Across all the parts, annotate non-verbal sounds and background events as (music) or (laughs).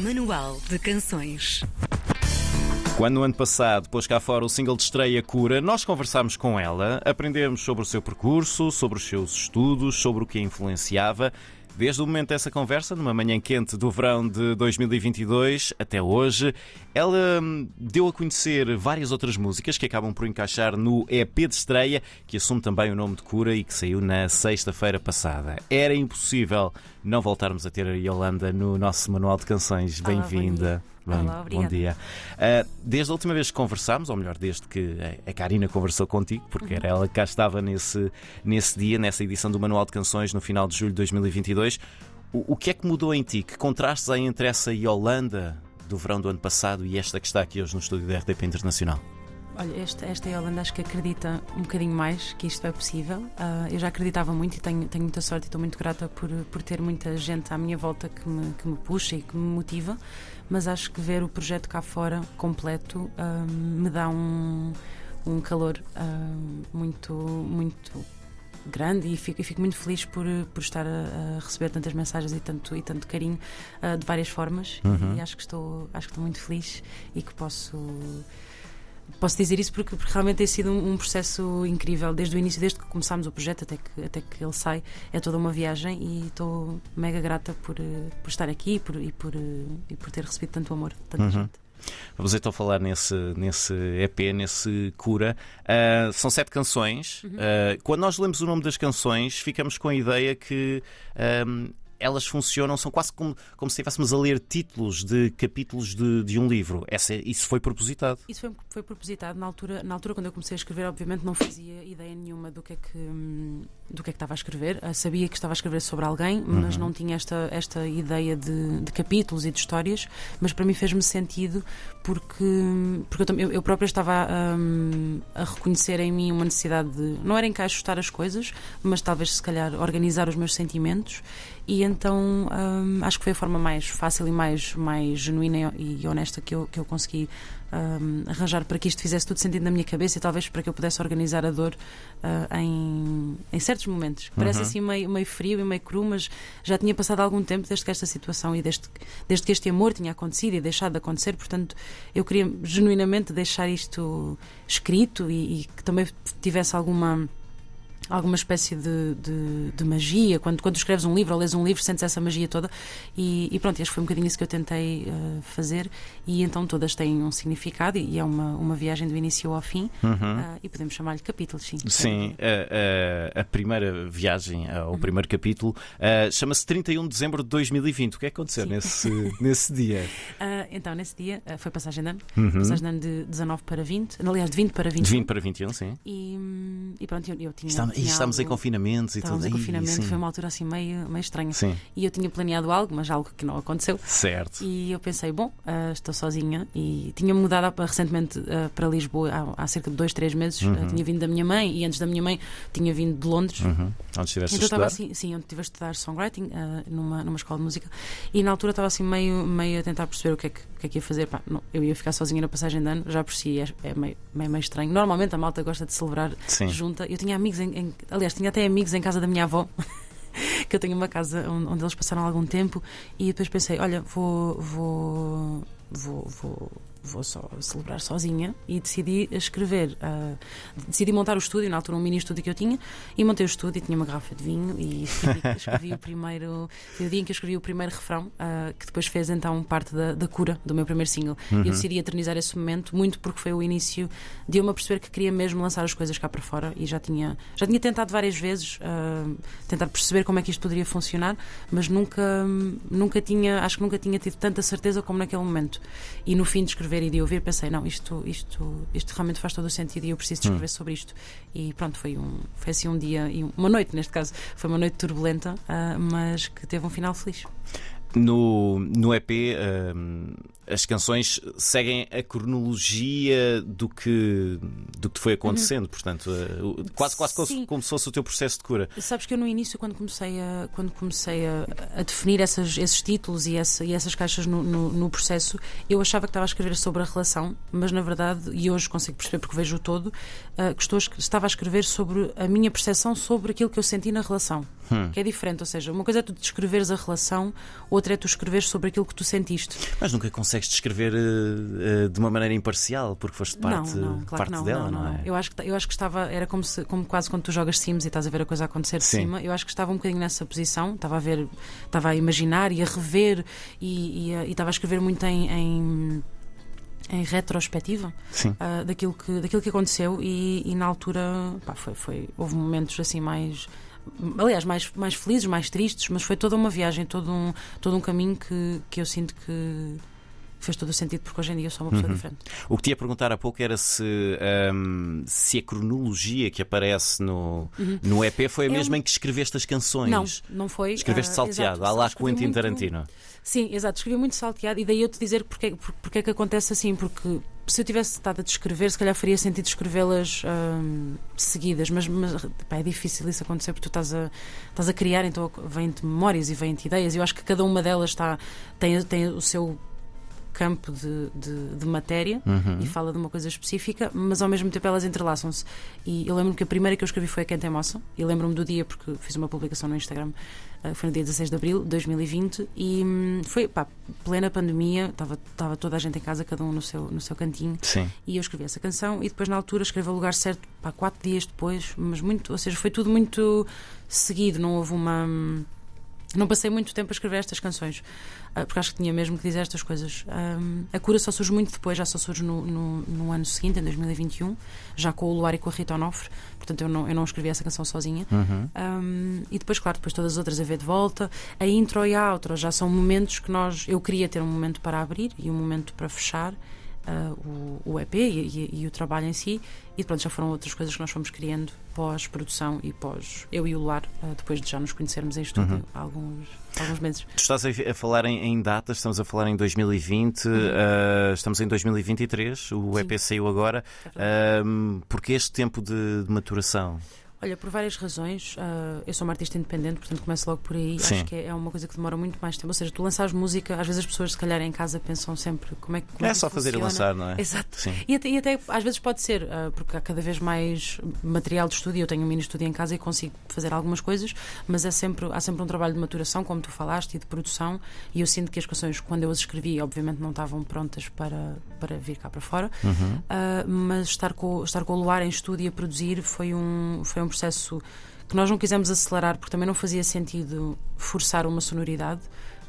Manual de Canções. Quando no ano passado pôs cá fora o single de estreia Cura, nós conversámos com ela, aprendemos sobre o seu percurso, sobre os seus estudos, sobre o que a influenciava. Desde o momento dessa conversa, numa manhã quente do verão de 2022 até hoje, ela hum, deu a conhecer várias outras músicas que acabam por encaixar no EP de estreia, que assume também o nome de Cura e que saiu na sexta-feira passada. Era impossível não voltarmos a ter a Yolanda no nosso manual de canções. Bom Bem-vinda. Bem, Olá, bom dia. Uh, desde a última vez que conversámos, ou melhor, desde que a Karina conversou contigo, porque Uhum. era ela que cá estava nesse, nesse dia, nessa edição do Manual de Canções no final de julho de 2022, o, o que é que mudou em ti? Que contrastes há entre essa Yolanda do verão do ano passado e esta que está aqui hoje no estúdio da RDP Internacional? Olha, esta, esta Yolanda acho que acredita um bocadinho mais que isto é possível. Ah, eu já acreditava muito e tenho, tenho muita sorte e estou muito grata por, por ter muita gente à minha volta que me, que me puxa e que me motiva. Mas acho que ver o projeto cá fora completo ah, me dá um, um calor ah, muito, muito grande e fico, e fico muito feliz por, por estar a, a receber tantas mensagens e tanto, e tanto carinho ah, de várias formas. Uhum. E acho que, estou, acho que estou muito feliz e que posso. Posso dizer isso porque, porque realmente tem sido um, um processo incrível desde o início, desde que começámos o projeto até que, até que ele sai. É toda uma viagem e estou mega grata por, eh, por estar aqui e por, e, por, eh, e por ter recebido tanto amor de tanta Uhum. gente. Vamos então falar nesse, nesse EP, nesse Cura. Ah, são sete canções. Uhum. Ah, quando nós lemos o nome das canções, ficamos com a ideia que ahm, elas funcionam, são quase como, como se estivéssemos a ler títulos de capítulos de, de um livro. Essa, isso foi propositado. Isso foi, foi propositado na altura, na altura quando eu comecei a escrever, obviamente não fazia ideia nenhuma do que é que do que é que estava a escrever. Ah, sabia que estava a escrever sobre alguém, mas Uhum. não tinha esta, esta ideia de, de capítulos e de histórias. Mas para mim fez-me sentido porque, porque eu, eu, eu própria estava hum, a reconhecer em mim uma necessidade de não era encaixotar as coisas, mas talvez se calhar organizar os meus sentimentos. E então hum, acho que foi a forma mais fácil e mais, mais genuína e honesta que eu, que eu consegui hum, arranjar para que isto fizesse tudo sentido na minha cabeça e talvez para que eu pudesse organizar a dor ah, em, em certos momentos. Parece Uhum. assim meio, meio frio e meio cru, mas já tinha passado algum tempo desde que esta situação e desde, desde que este amor tinha acontecido e deixado de acontecer. Portanto, eu queria genuinamente deixar isto escrito e, e que também tivesse alguma alguma espécie de, de, de magia. Quando, quando escreves um livro ou lês um livro, sentes essa magia toda. E, e pronto, este foi um bocadinho isso que eu tentei eh, fazer. E então todas têm um significado e é uma, uma viagem do início ao fim. Ah, e podemos chamar-lhe capítulos, sim. Uhum. Sim, a, a- a primeira viagem, o primeiro capítulo, ah, chama-se 31 de dezembro de 2020. O que é que aconteceu Sim. nesse, nesse dia? (laughs) Ah, então, nesse dia ah, foi passagem de ano. Uhum. Passagem de ano de 19 para 20. Aliás, de 20 para 21. De 20 para 21, sim. E, hum, e pronto, eu, eu tinha. Estamos, tinha estamos em algo- confinamentos e Estávamos tudo. em confinamento, sim. foi uma altura assim meio, meio estranha. Sim, E eu tinha planeado algo, mas algo que não aconteceu. certo. E eu pensei, bom, ah, estou sozinha e tinha mudado há- recentemente ah, para Lisboa há, há cerca de dois, três meses. Ah, tinha vindo da minha mãe e antes da minha mãe tinha vindo de Londres. Uhum. Onde estiveste Então a estudar? assim, sim, eu estive a estudar songwriting ah, numa, numa escola de música e na altura estava assim meio, meio a tentar perceber o que é que, o que, é que ia fazer. Pá, não, eu ia ficar sozinha na passagem de ano, já por si é, é meio, meio, meio estranho. Normalmente a malta gosta de celebrar Sim. Junta. Eu tinha amigos, em, em- aliás, tinha até amigos em casa da minha avó. (laughs) Que eu tenho uma casa onde, onde eles passaram algum tempo e depois pensei: olha, vou, vou, vou, vou, vou só celebrar sozinha e decidi escrever. ah, decidi montar o estúdio, na altura um mini estúdio que eu tinha, e montei o estúdio e tinha uma garrafa de vinho e (laughs) escrevi, o primeiro. Foi o dia em que eu escrevi o primeiro refrão, ah, que depois fez então parte da, da cura do meu primeiro single. E eu decidi eternizar esse momento, muito porque foi o início de eu me aperceber que queria mesmo lançar as coisas cá para fora e já tinha, já tinha tentado várias vezes ah, tentar perceber como é que isto poderia funcionar, mas nunca, nunca tinha, acho que nunca tinha tido tanta certeza como naquele momento. E no fim de escrever e de ouvir, pensei, não, isto, isto, isto realmente faz todo o sentido e eu preciso de escrever sobre isto. E pronto, foi, um, foi assim um dia, e uma noite neste caso, foi uma noite turbulenta, ah, mas que teve um final feliz. No, no EP, hum, as canções seguem a cronologia do que, do que foi acontecendo, portanto, uh, quase, quase como, Sim. como se fosse o teu processo de cura. Sabes que eu no início, quando comecei a, quando comecei a, a definir essas- esses títulos e, essa- e essas caixas no, no- no processo, eu achava que estava a escrever sobre a relação, mas na verdade, e hoje consigo perceber porque vejo o todo, ah, que estou estava a escrever sobre a minha percepção sobre aquilo que eu senti na relação. Que é diferente, ou seja, uma coisa é tu descreveres a relação, outra é tu escreveres sobre aquilo que tu sentiste. Mas nunca consegues descrever uh, uh, de uma maneira imparcial, porque foste parte, não, não, claro parte não, dela, não, é? Eu acho que eu acho que estava era como se como quase quando tu jogas Sims e estás a ver a coisa acontecer de Sim. cima. Eu acho que estava um bocadinho nessa posição, estava a ver, estava a imaginar e a rever e, e, e estava a escrever muito em, em em retrospectiva ah, daquilo, que, daquilo que aconteceu e, e na altura pá, foi, foi, houve momentos assim mais aliás, mais, mais felizes, mais tristes, mas foi toda uma viagem, todo um, todo um caminho que, que eu sinto que fez todo o sentido porque hoje em dia eu sou uma Uhum. pessoa diferente. O que te ia perguntar há pouco era se, ahm, se a cronologia que aparece no, no EP foi a É um- mesma em que escreveste as canções. Não, não foi. Escreveste ah, salteado, exato, à lá Quentin muito- Tarantino. Sim, exato, escrevi muito salteado e daí eu te dizer porque, por- porque é que acontece assim, porque se eu tivesse estado a descrever, se calhar faria sentido escrevê-las hum, seguidas, mas, mas pá, é difícil isso acontecer porque tu estás a, estás a criar, então vêm-te memórias e vêm-te ideias. e Eu acho que cada uma delas está, tem, tem o seu campo de, de, de matéria Uhum. e fala de uma coisa específica, mas ao mesmo tempo elas entrelaçam-se. E eu lembro-me que a primeira que eu escrevi foi a Quente Moça, e lembro-me do dia porque fiz uma publicação no Instagram, eh, foi no dia 16 de abril de 2020, e hum, foi pá, plena pandemia, estava estava toda a gente em casa, cada um no seu, no seu cantinho, Sim. e eu escrevi essa canção e depois na altura escrevi o lugar certo, pá, quatro dias depois, mas muito, ou seja, foi tudo muito seguido, não houve uma. Não passei muito tempo a escrever estas canções, ah, porque acho que tinha mesmo que dizer estas coisas. Ahm, a cura só surge muito depois, já só surge no, no, no ano seguinte, em 2021, já com o Luar e com a Rita Onofre, portanto eu não, eu não escrevi essa canção sozinha. Uhum. Um, e depois, claro, depois todas as outras a ver de volta. A intro e a outro já são momentos que nós. Eu queria ter um momento para abrir e um momento para fechar uh, o, o EP e, e- e o trabalho em si. E pronto, já foram outras coisas que nós fomos criando pós-produção e pós. Eu e o Luar, uh, depois de já nos conhecermos em estúdio há alguns, há alguns meses. Tu estás a falar em, em datas, estamos a falar em 2020, Uhum. ah, estamos em 2023, o EP saiu agora. Um, porque este tempo de, de maturação? Olha, por várias razões. ah, eu sou uma artista independente, portanto começo logo por aí. Sim. Acho que é uma coisa que demora muito mais tempo. Ou seja, tu lançares música, às vezes as pessoas, se calhar, em casa pensam sempre como é que. como É que só fazer e lançar, não é? Exato. Sim. E até, e até às vezes pode ser, ah, porque há cada vez mais material de estúdio. Eu tenho um mini estúdio em casa e consigo fazer algumas coisas, mas é sempre, há sempre um trabalho de maturação, como tu falaste, e de produção. E eu sinto que as canções, quando eu as escrevi, obviamente não estavam prontas para, para vir cá para fora. Uhum. Ah, mas estar com, estar com o Luar em estúdio a produzir foi um, foi um processo que nós não quisemos acelerar porque também não fazia sentido forçar uma sonoridade.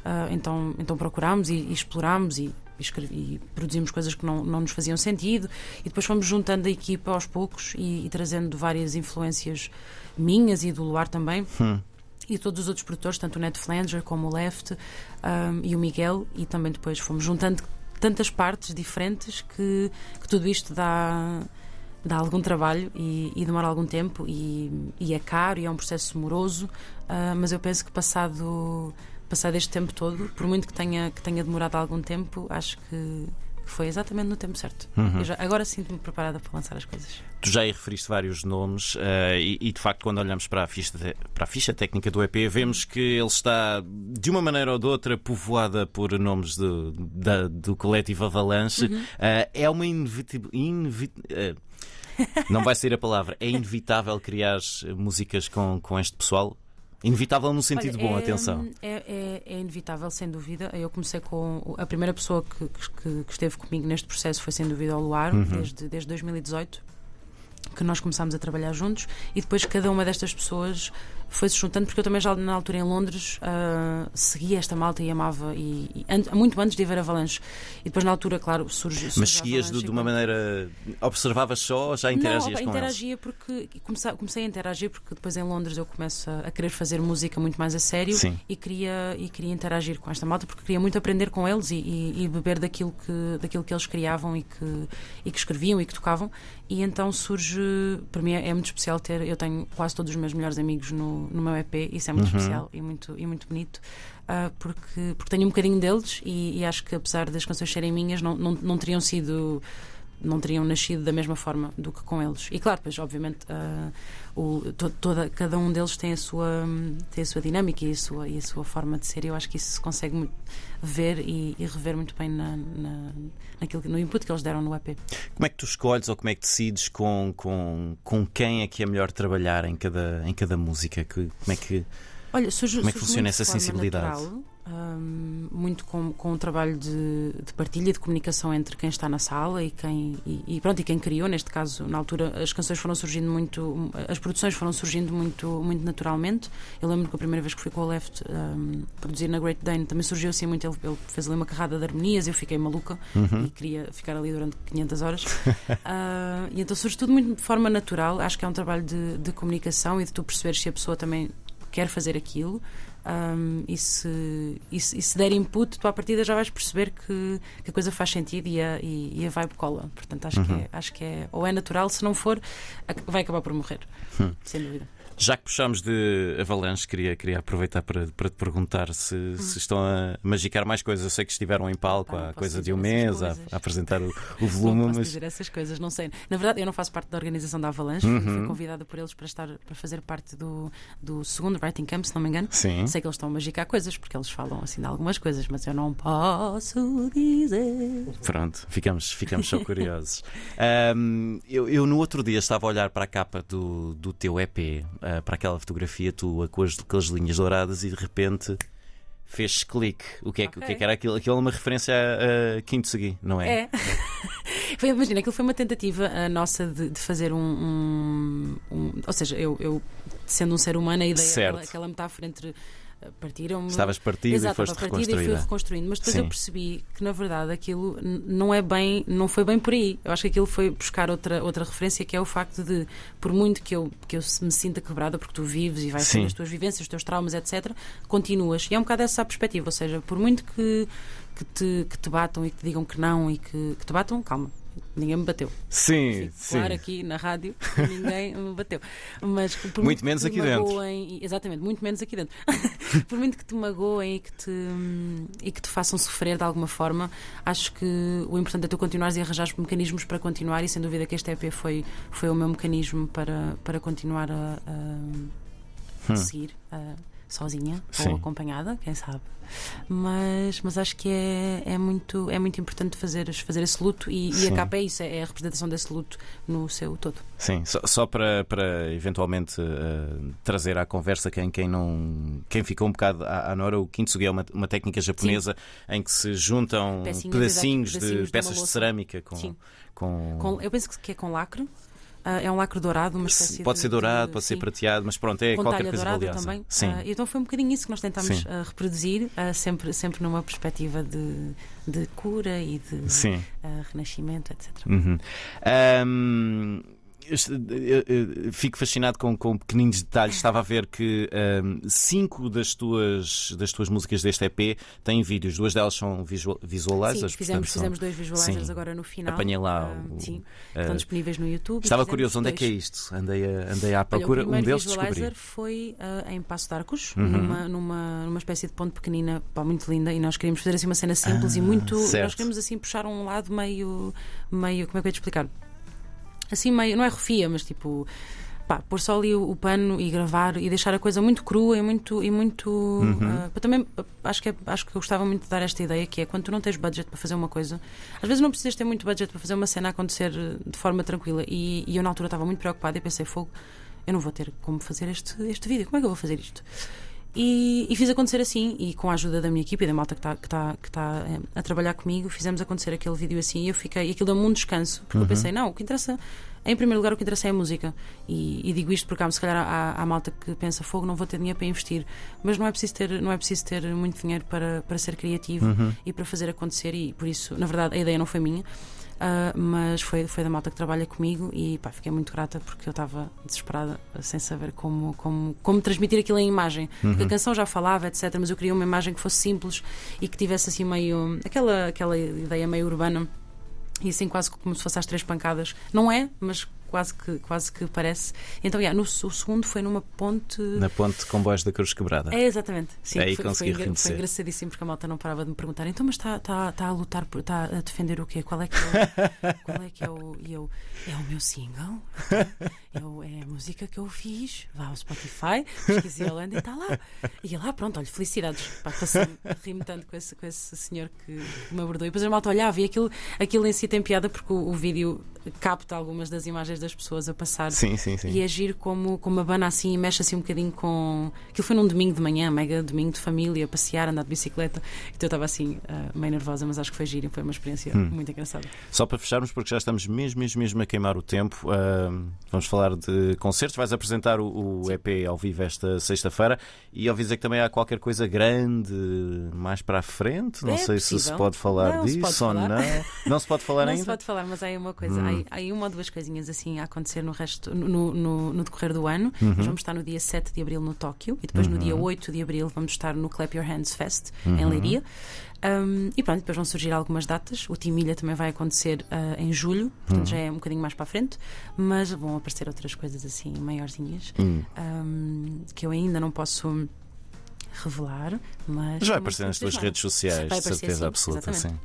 Ah, então, então procurámos e, e explorámos e, e e produzimos coisas que não, não nos faziam sentido e depois fomos juntando a equipa aos poucos e, e trazendo várias influências minhas e do Luar também Hum. e todos os outros produtores, tanto o Ned Flanger como o Left um, e o Miguel, e também depois fomos juntando tantas partes diferentes que, que tudo isto dá, dá algum trabalho e, e demora algum tempo e, e é caro e é um processo moroso, ah, mas eu penso que passado, passado este tempo todo, por muito que tenha, que tenha demorado algum tempo, acho que que foi exatamente no tempo certo. Uhum. Já- agora sinto-me preparada para lançar as coisas. Tu já aí referiste vários nomes eh, e, e, de facto quando olhamos para a, ficha te- para a ficha técnica do EP vemos que ele está de uma maneira ou de outra povoada por nomes do, da- do coletivo Avalanche. Uhum. Eh, é uma inevitabilidade. Não vai sair a palavra. É inevitável criar músicas com, com este pessoal? Inevitável no sentido Olha, bom, é, atenção. É, é- é inevitável, sem dúvida. Eu comecei com. A primeira pessoa que, que- que esteve comigo neste processo foi, sem dúvida, o Luar, Uhum. desde, desde 2018, que nós começámos a trabalhar juntos. E depois cada uma destas pessoas foi-se juntando, porque eu também já na altura em Londres ah, seguia esta malta e amava, e, e an- muito antes de ver Avalanche. E depois na altura, claro, surge. Mas seguias de, de uma maneira. Observavas só ou já interagias não, com eles? interagia porque comecei, comecei a interagir porque depois em Londres eu começo a, a querer fazer música muito mais a sério Sim. e queria e queria interagir com esta malta porque queria muito aprender com eles e, e- e beber daquilo que daquilo que eles criavam e que e que escreviam e que tocavam e então surge para mim é, é muito especial ter eu tenho quase todos os meus melhores amigos no no, no meu EP, isso é muito Uhum. especial e muito, e muito bonito, ah, porque, porque tenho um bocadinho deles e, e acho que apesar das canções serem minhas, não, não, não teriam sido. Não teriam nascido da mesma forma do que com eles. E claro, pois, obviamente, ah, o, to- toda, cada um deles tem a sua, tem a sua dinâmica e a sua, e a sua forma de ser. E eu acho que isso se consegue muito ver e, e rever muito bem na, na, naquilo, no input que eles deram no EP. Como é que tu escolhes ou como é que decides com, com, com quem é que é melhor trabalhar em cada, em cada música? Que, como é que. Olha, surge, Como é que funciona essa sensibilidade? natural, muito com, com o trabalho de, de partilha e de comunicação entre quem está na sala e quem e, e pronto e quem criou neste caso na altura as canções foram surgindo muito as produções foram surgindo muito muito naturalmente. Eu lembro que a primeira vez que fui com o Left hum, produzir na Great Dane também surgiu assim muito ele, ele fez ali uma carrada de harmonias eu fiquei maluca Uhum. e queria ficar ali durante 500 horas. (laughs) Ah, e então surge tudo muito de forma natural acho que é um trabalho de, de comunicação e de tu perceberes se a pessoa também quer fazer aquilo um, e, se, e, se, e se der input, tu à partida já vais perceber que, que a coisa faz sentido e a, e, e a vibe cola. Portanto, acho, que é, acho que é ou é natural, se não for, vai acabar por morrer. Sem dúvida. Já que puxámos de Avalanche, queria, queria aproveitar para, para te perguntar se, se estão a magicar mais coisas. Eu sei que estiveram em palco Ah, não há coisa de um mês a, a apresentar o, o (laughs) Não volume, posso mas dizer essas coisas, não sei. Na verdade, eu não faço parte da organização da Avalanche, Uhum. fui convidada por eles para estar para fazer parte do, do segundo Writing Camp, se não me engano. sim. Sei que eles estão a magicar coisas, porque eles falam assim de algumas coisas, mas eu não posso dizer. Pronto, ficamos, ficamos só (laughs) curiosos. Ahm, eu, eu no outro dia estava a olhar para a capa do, do teu EP, ah, para aquela fotografia tua com as, aquelas linhas douradas e de repente fez clique. O que é, que- o que, é que era aquilo? Aquilo é uma referência a, a Quinto Segui, não é? É. (laughs) Foi, imagina, aquilo foi uma tentativa ah, nossa de, de fazer um, um- um- Ou seja, eu, eu, sendo um ser humano, a ideia, aquela, aquela metáfora entre ah, partiram Estavas partida Exato, e foste partida e fui reconstruindo. Mas depois Sim. eu percebi que, na verdade, aquilo não é bem, não foi bem por aí. Eu acho que aquilo foi buscar outra, outra referência, que é o facto de, por muito que eu, que eu me sinta quebrada, porque tu vives e vais ter as tuas vivências, os teus traumas, etc., continuas. E é um bocado essa a perspectiva. Ou seja, por muito que, que, te, que te batam e que te digam que não e que, que te batam, calma. Ninguém me bateu. Sim, Fico sim. claro aqui na rádio, (laughs) ninguém me bateu. Mas por Muito que menos te aqui dentro. magoem- Exatamente, muito menos aqui dentro. (laughs) por muito que te magoem e que te, e que te façam sofrer de alguma forma, acho que o importante é tu continuares e arranjares mecanismos para continuar, e sem dúvida que este EP foi, foi o meu mecanismo para, para continuar a, a- a seguir. a- sozinha. Sim. ou acompanhada, quem sabe. Mas, mas acho que é, é, muito, é muito importante fazer, fazer esse luto e, e Sim. a capa é isso, é a representação desse luto no seu todo. Sim, só, só para, para eventualmente eh, trazer à conversa quem, quem não quem ficou um bocado à, à Nora, o Kintsugi é uma, uma técnica japonesa em que se juntam pedacinhos, exato, de pedacinhos de peças de cerâmica com, Sim. com- Com- eu penso que é com lacre. Ah, é um lacre dourado, uma espécie pode de- ser dourado, de- pode ser sim. prateado, mas pronto, é com qualquer coisa dourada valiosa. também. Sim. Ah, então foi um bocadinho isso que nós tentámos ah, reproduzir, ah, sempre, sempre numa perspectiva de, de cura e de ah, renascimento, etc. Uhum. Eu fico fascinado com, com pequeninos detalhes. Estava a ver que ahm, cinco das tuas, das tuas músicas deste EP têm vídeos. Duas delas são visual, visualizers. Sim, fizemos, portanto, são- fizemos dois visualizers Sim. agora no final. Apanhei lá Ah, o- sim, ah, estão disponíveis no YouTube. Estava curioso, onde é que é dois. isto? Andei, a, andei à Olha, procura. o um deles visualizer descobri. foi ah, em Passo de Arcos, Uhum. numa, numa, numa espécie de ponte pequenina, pá, muito linda, e nós queríamos fazer assim uma cena simples e muito. Ah, certo. Nós queríamos assim puxar um lado meio. meio como é que eu ia te explicar? Assim, meio. não é rofia, mas tipo. Pá, pôr só ali o, o pano e gravar e deixar a coisa muito crua e muito. E muito Uhum. ah, para também ah, acho que, é- acho que eu gostava muito de dar esta ideia que é quando tu não tens budget para fazer uma coisa, às vezes não precisas ter muito budget para fazer uma cena acontecer eh, de forma tranquila. E, e eu na altura estava muito preocupada e pensei, fogo, eu não vou ter como fazer este, este vídeo, como é que eu vou fazer isto? E, e fiz acontecer assim, e com a ajuda da minha equipe e da malta que está que tá, que tá, eh, a trabalhar comigo, fizemos acontecer aquele vídeo assim e eu fiquei, e aquilo deu-me um descanso, porque eu pensei, não, o que interessa, em primeiro lugar, o que interessa é a música. E, e digo isto porque há, se calhar há, há malta que pensa, fogo, não vou ter dinheiro para investir, mas não é preciso ter, não é preciso ter muito dinheiro para, para ser criativo e para fazer acontecer, e por isso, na verdade, a ideia não foi minha. Ah, mas foi, foi da malta que trabalha comigo e pá, fiquei muito grata porque eu estava desesperada sem saber como, como, como transmitir aquilo em imagem. Porque a canção já falava, etc. Mas eu queria uma imagem que fosse simples e que tivesse assim meio. aquela, aquela ideia meio urbana. E assim, quase como se fosse às três pancadas. Não é, mas quase que, quase que parece. Então, yeah, no, o segundo foi numa ponte. Na ponte de comboios da Cruz Quebrada. É, exatamente. Sim, Aí foi, consegui foi, reconhecer. foi engraçadíssimo porque a malta não parava de me perguntar então, mas está tá, tá a lutar, está a defender o quê? Qual é que é o. (laughs) qual é, que é, o e eu, é o meu single? Eu, é a música que eu fiz. Vá ao Spotify, pesquisei a Holanda e está lá. E lá, pronto, olha, felicidades. Pá, passei ri-me tanto com esse, com esse senhor que me abordou. E depois a malta olhava e aquilo, aquilo em si tem piada porque o, o vídeo capta algumas das imagens das pessoas a passar. Sim, sim, sim. E agir como, como abana assim e mexe assim um bocadinho com. Aquilo foi num domingo de manhã, mega domingo de família, passear, andar de bicicleta. Então eu estava assim, ah, meio nervosa, mas acho que foi giro e foi uma experiência Hum. muito engraçada. Só para fecharmos, porque já estamos mesmo, mesmo, mesmo a queimar o tempo, ahm, vamos falar de concertos. Vais apresentar o, o EP ao vivo esta sexta-feira e ouvi dizer que também há qualquer coisa grande mais para a frente. Não É sei se se possível. pode falar Não se disso pode ou falar. não. Não se pode (laughs) falar Não ainda? se pode falar, mas há uma coisa, Hum. Há, aí- há aí uma ou duas coisinhas assim a acontecer no resto, no, no, no decorrer do ano. Uhum. Nós vamos estar no dia 7 de abril no Tóquio e depois no dia 8 de abril vamos estar no Clap Your Hands Fest em Uhum. Leiria. Um, e pronto, depois vão surgir algumas datas. O Timilha também vai acontecer ah, em julho, portanto Uhum. já é um bocadinho mais para a frente, mas vão aparecer outras coisas assim maiorzinhas Hum. um, que eu ainda não posso revelar, mas. Já vai aparecer nas tuas redes sociais, de certeza sim, absoluta. Sim.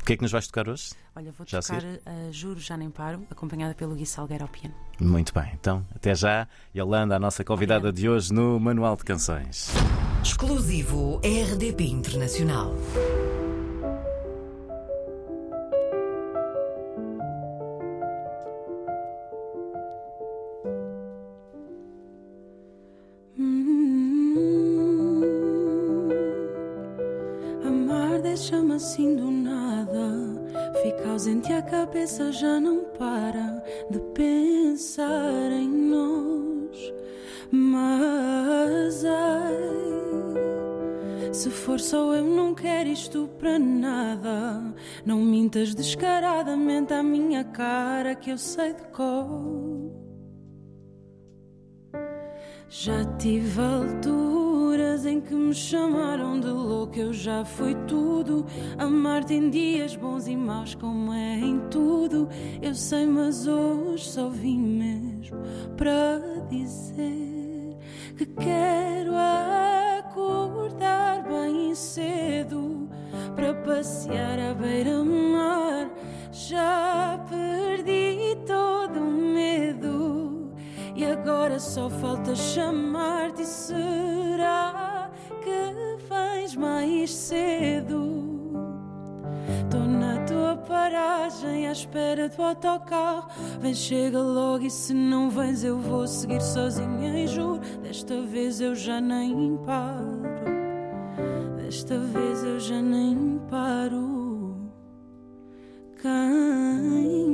O que é que nos vais tocar hoje? Olha, vou Já a tocar uh, Juro Já Nem Paro, acompanhada pelo Gui Salgueiro ao piano. Muito bem, então até já. Yolanda, a nossa convidada de hoje no Manual de Canções. Exclusivo RDP Internacional. Amar deixa-me assim do. Fica ausente a cabeça já não para de pensar em nós. Mas ai, se for só eu, não quero isto para nada. Não mintas descaradamente à minha cara que eu sei de cor. Já tive em que me chamaram de louco, eu já fui tudo. Amar-te em dias bons e maus, como é em tudo. Eu sei, mas hoje só vim mesmo para dizer que quero acordar bem cedo para passear à beira-mar. Já perdi todo o medo. E agora só falta chamar-te. Será mais cedo? Tô na tua paragem à espera do autocarro. Vem, chega logo e se não vens eu vou seguir sozinha e juro. Desta vez eu já nem paro. Desta vez eu já nem paro. Quem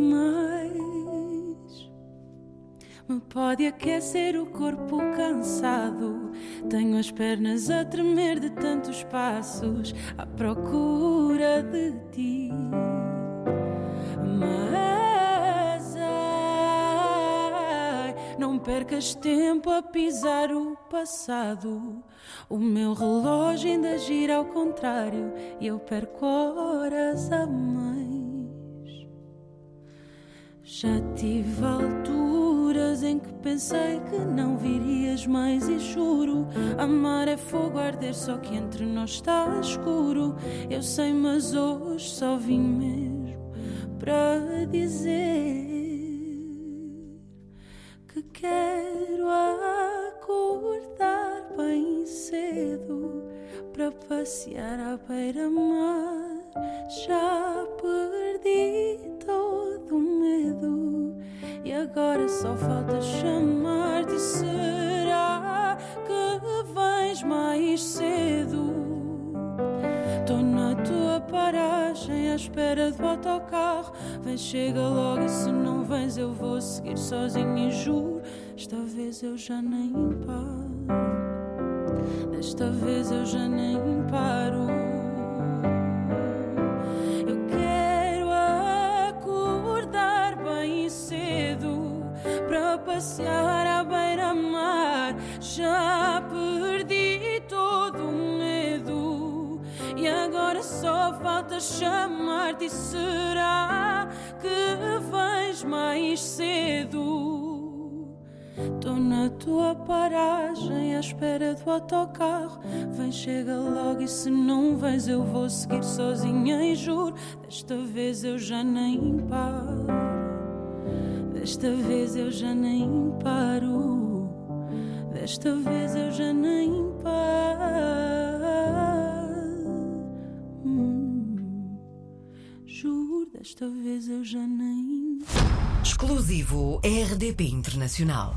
pode aquecer o corpo cansado. Tenho as pernas a tremer de tantos passos à procura de ti. Mas ai, não percas tempo a pisar o passado. O meu relógio ainda gira ao contrário e eu perco horas a mais. Já tive alturas em que pensei que não virias mais e juro Amar é fogo arder, só que entre nós está escuro. Eu sei, mas hoje só vim mesmo para dizer Que quero acordar bem cedo Para passear à beira-mar. Já perdi todo o medo agora só falta chamar-te Será que vens mais cedo? Tô na tua paragem à espera do autocarro. Vem, chega logo e se não vens eu vou seguir sozinho e juro Esta vez eu já nem paro. Desta vez eu já nem paro falta chamar-te. E será que vens mais cedo? Tô na tua paragem à espera do autocarro. Vem, chega logo e se não vens eu vou seguir sozinha e juro. Desta vez eu já nem paro. Desta vez eu já nem paro. Desta vez eu já nem paro. Desta vez eu já nem. Exclusivo RDP Internacional.